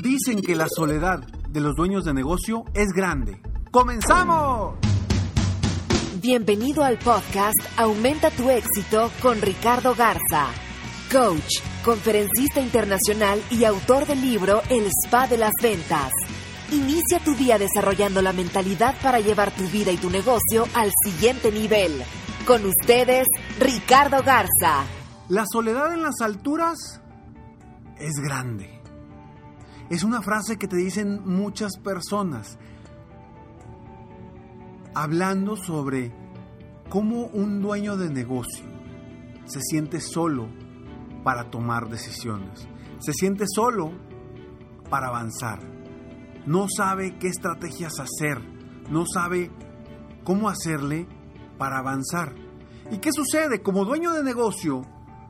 Dicen que la soledad de los dueños de negocio es grande. ¡Comenzamos! Bienvenido al podcast Aumenta tu éxito con Ricardo Garza, coach, conferencista internacional y autor del libro El Spa de las Ventas. Inicia tu día desarrollando la mentalidad para llevar tu vida y tu negocio al siguiente nivel. Con ustedes, Ricardo Garza. La soledad en las alturas es grande. Es una frase que te dicen muchas personas hablando sobre cómo un dueño de negocio se siente solo para tomar decisiones. Se siente solo para avanzar. No sabe qué estrategias hacer. No sabe cómo hacerle para avanzar. ¿Y qué sucede? Como dueño de negocio,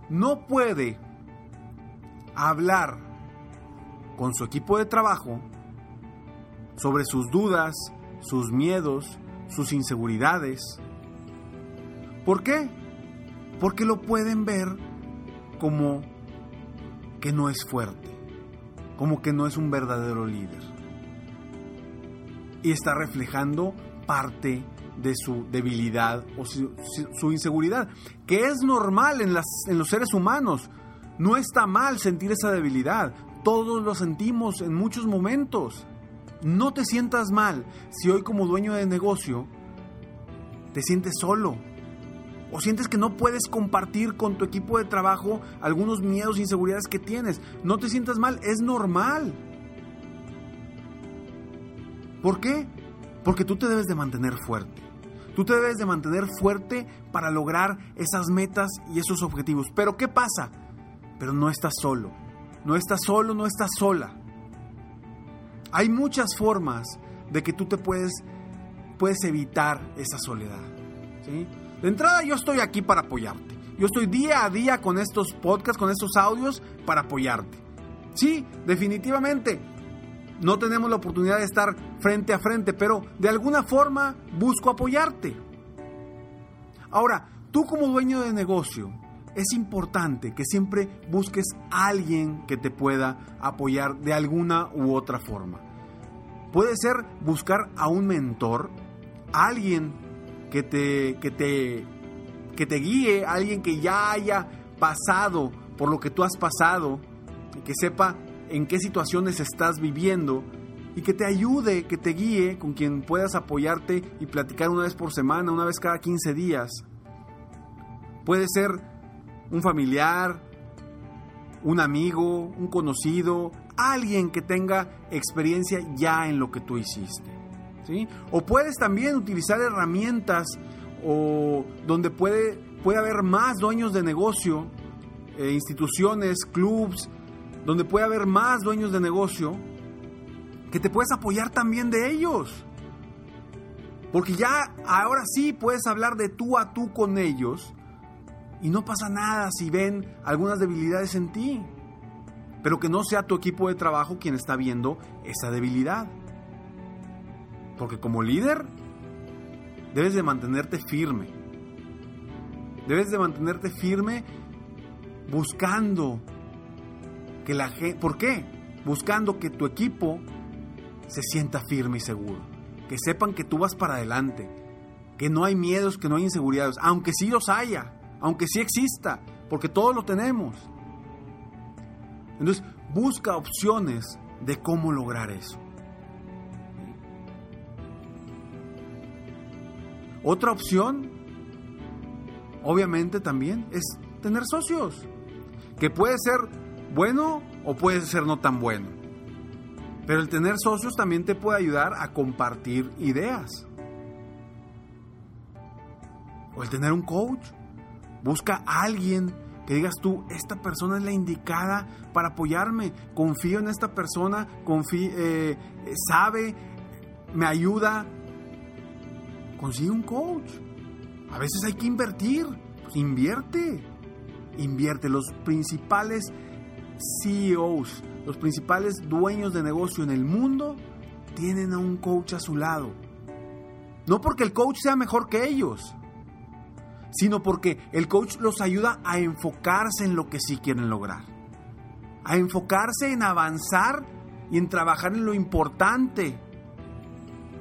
no puede hablar con su equipo de trabajo sobre sus dudas, sus miedos, sus inseguridades. ¿Por qué? Porque lo pueden ver como que no es fuerte, como que no es un verdadero líder. Y está reflejando parte de su debilidad o su, inseguridad, que es normal en los seres humanos. No está mal sentir esa debilidad, todos lo sentimos en muchos momentos. No te sientas mal si hoy como dueño de negocio te sientes solo o sientes que no puedes compartir con tu equipo de trabajo algunos miedos inseguridades que tienes. No te sientas mal, es normal. ¿Por qué? Porque tú te debes de mantener fuerte. Tú te debes de mantener fuerte para lograr esas metas y esos objetivos. Pero ¿qué pasa? Pero no estás solo. No estás solo, no estás sola. Hay muchas formas de que tú te puedes, puedes evitar esa soledad. De entrada yo estoy aquí para apoyarte. Yo estoy día a día con estos podcasts, con estos audios para apoyarte. Sí, definitivamente. No tenemos la oportunidad de estar frente a frente, pero de alguna forma busco apoyarte. Ahora, tú como dueño de negocio, es importante que siempre busques a alguien que te pueda apoyar de alguna u otra forma. Puede ser buscar a un mentor, alguien que te, que te, que te guíe, alguien que ya haya pasado por lo que tú has pasado, que sepa en qué situaciones estás viviendo y que te ayude, que te guíe, con quien puedas apoyarte y platicar una vez por semana, una vez cada 15 días. Puede ser un familiar, un amigo, un conocido, alguien que tenga experiencia ya en lo que tú hiciste. ¿sí? O puedes también utilizar herramientas o donde puede, puede haber más dueños de negocio, eh, instituciones, clubs, donde puede haber más dueños de negocio, que te puedes apoyar también de ellos. Porque ya ahora sí puedes hablar de tú a tú con ellos y no pasa nada si ven algunas debilidades en ti. Pero que no sea tu equipo de trabajo quien está viendo esa debilidad. Porque como líder debes de mantenerte firme. Debes de mantenerte firme buscando que la gente... ¿Por qué? Buscando que tu equipo se sienta firme y seguro. Que sepan que tú vas para adelante. Que no hay miedos, que no hay inseguridades. Aunque sí los haya aunque sí exista, porque todos lo tenemos. Entonces, busca opciones de cómo lograr eso. Otra opción, obviamente también, es tener socios, que puede ser bueno o puede ser no tan bueno. Pero el tener socios también te puede ayudar a compartir ideas. O el tener un coach Busca a alguien que digas tú, esta persona es la indicada para apoyarme, confío en esta persona, confío, eh, sabe, me ayuda. Consigue un coach. A veces hay que invertir, pues invierte, invierte. Los principales CEOs, los principales dueños de negocio en el mundo, tienen a un coach a su lado. No porque el coach sea mejor que ellos, sino porque el coach los ayuda a enfocarse en lo que sí quieren lograr. A enfocarse en avanzar y en trabajar en lo importante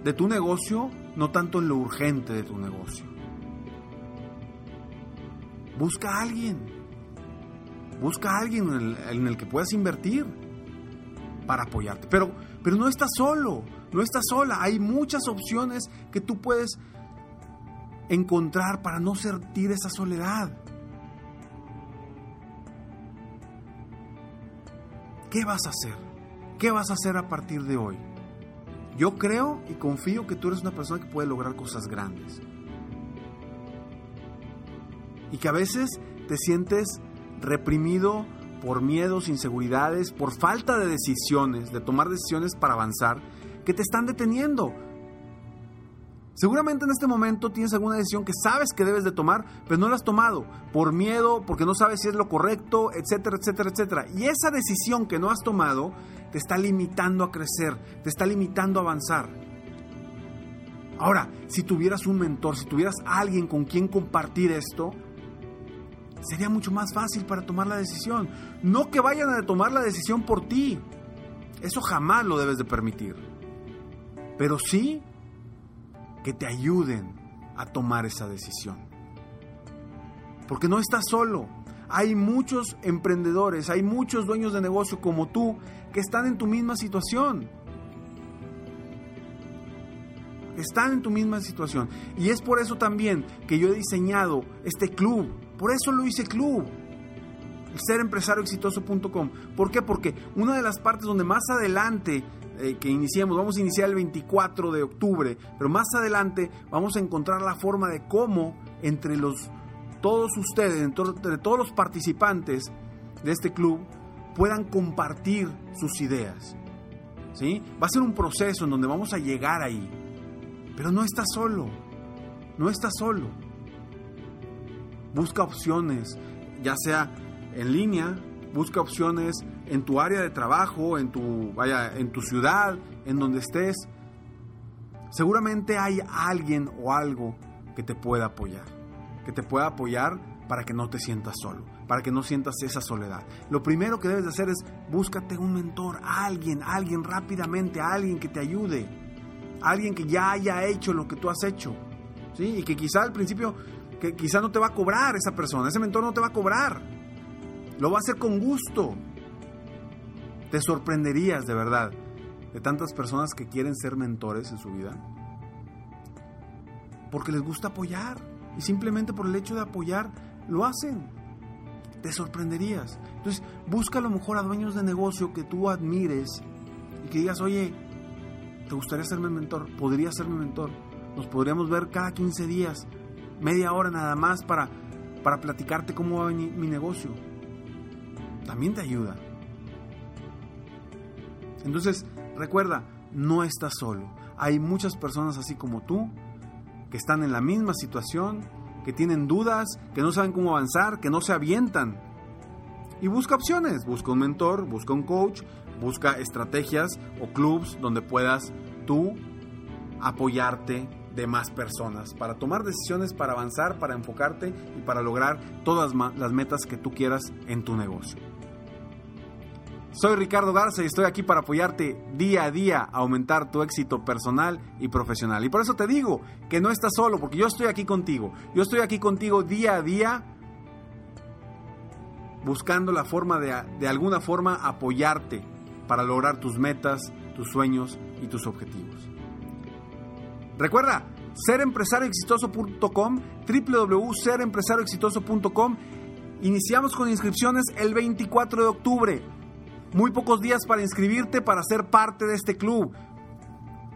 de tu negocio, no tanto en lo urgente de tu negocio. Busca a alguien. Busca a alguien en el, en el que puedas invertir para apoyarte. Pero, pero no estás solo, no estás sola. Hay muchas opciones que tú puedes encontrar para no sentir esa soledad. ¿Qué vas a hacer? ¿Qué vas a hacer a partir de hoy? Yo creo y confío que tú eres una persona que puede lograr cosas grandes. Y que a veces te sientes reprimido por miedos, inseguridades, por falta de decisiones, de tomar decisiones para avanzar, que te están deteniendo. Seguramente en este momento tienes alguna decisión que sabes que debes de tomar, pero no la has tomado por miedo, porque no sabes si es lo correcto, etcétera, etcétera, etcétera. Y esa decisión que no has tomado te está limitando a crecer, te está limitando a avanzar. Ahora, si tuvieras un mentor, si tuvieras alguien con quien compartir esto, sería mucho más fácil para tomar la decisión. No que vayan a tomar la decisión por ti. Eso jamás lo debes de permitir. Pero sí que te ayuden a tomar esa decisión. Porque no estás solo. Hay muchos emprendedores, hay muchos dueños de negocio como tú que están en tu misma situación. Están en tu misma situación. Y es por eso también que yo he diseñado este club. Por eso lo hice club. Serempresarioexitoso.com. ¿Por qué? Porque una de las partes donde más adelante eh, que iniciemos, vamos a iniciar el 24 de octubre, pero más adelante vamos a encontrar la forma de cómo entre los todos ustedes, entre todos los participantes de este club, puedan compartir sus ideas. ¿Sí? Va a ser un proceso en donde vamos a llegar ahí. Pero no estás solo. No estás solo. Busca opciones, ya sea en línea, busca opciones en tu área de trabajo, en tu, vaya, en tu ciudad, en donde estés. Seguramente hay alguien o algo que te pueda apoyar, que te pueda apoyar para que no te sientas solo, para que no sientas esa soledad. Lo primero que debes de hacer es búscate un mentor, alguien, alguien rápidamente, alguien que te ayude, alguien que ya haya hecho lo que tú has hecho, ¿sí? Y que quizá al principio, que quizá no te va a cobrar esa persona, ese mentor no te va a cobrar, lo va a hacer con gusto. Te sorprenderías de verdad de tantas personas que quieren ser mentores en su vida. Porque les gusta apoyar. Y simplemente por el hecho de apoyar, lo hacen. Te sorprenderías. Entonces, busca a lo mejor a dueños de negocio que tú admires y que digas, oye, ¿te gustaría ser mi mentor? ¿Podría ser mi mentor? Nos podríamos ver cada 15 días, media hora nada más para, para platicarte cómo va mi, negocio. También te ayuda. Entonces, recuerda, no estás solo. Hay muchas personas así como tú que están en la misma situación, que tienen dudas, que no saben cómo avanzar, que no se avientan. Y busca opciones, busca un mentor, busca un coach, busca estrategias o clubs donde puedas tú apoyarte de más personas para tomar decisiones, para avanzar, para enfocarte y para lograr todas las metas que tú quieras en tu negocio. Soy Ricardo Garza y estoy aquí para apoyarte día a día a aumentar tu éxito personal y profesional. Y por eso te digo que no estás solo, porque yo estoy aquí contigo. Yo estoy aquí contigo día a día buscando la forma de, de alguna forma apoyarte para lograr tus metas, tus sueños y tus objetivos. Recuerda, serempresarioexitoso.com, www.serempresarioexitoso.com. Iniciamos con inscripciones el 24 de octubre. Muy pocos días para inscribirte para ser parte de este club.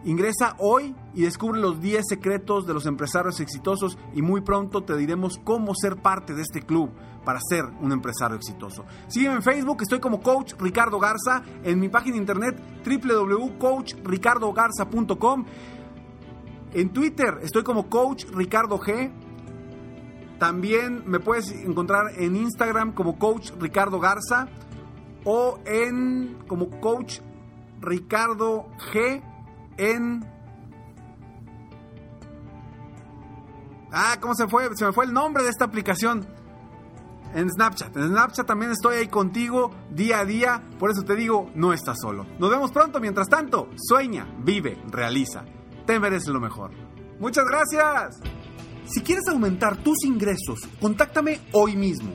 Ingresa hoy y descubre los 10 secretos de los empresarios exitosos y muy pronto te diremos cómo ser parte de este club para ser un empresario exitoso. Sígueme en Facebook, estoy como Coach Ricardo Garza, en mi página internet www.coachricardogarza.com. En Twitter estoy como Coach Ricardo G. También me puedes encontrar en Instagram como Coach Ricardo Garza o en como Coach Ricardo G en... Ah, ¿cómo se fue? Se me fue el nombre de esta aplicación. En Snapchat. En Snapchat también estoy ahí contigo día a día. Por eso te digo, no estás solo. Nos vemos pronto. Mientras tanto, sueña, vive, realiza. Te mereces lo mejor. Muchas gracias. Si quieres aumentar tus ingresos, contáctame hoy mismo.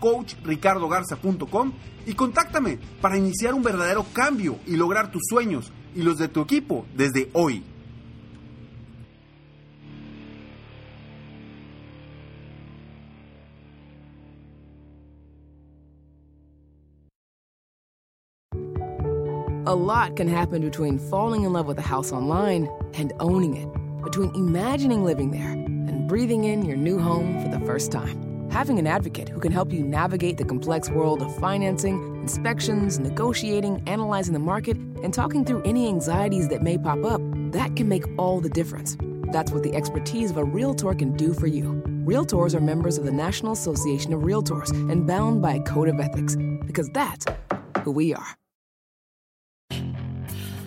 www.coachricardogarza.com y contáctame para iniciar un verdadero cambio y lograr tus sueños y los de tu equipo desde hoy. A lot can happen between falling in love with a house online and owning it, between imagining living there and breathing in your new home for the first time. Having an advocate who can help you navigate the complex world of financing, inspections, negotiating, analyzing the market, and talking through any anxieties that may pop up, that can make all the difference. That's what the expertise of a Realtor can do for you. Realtors are members of the National Association of Realtors and bound by a code of ethics, because that's who we are.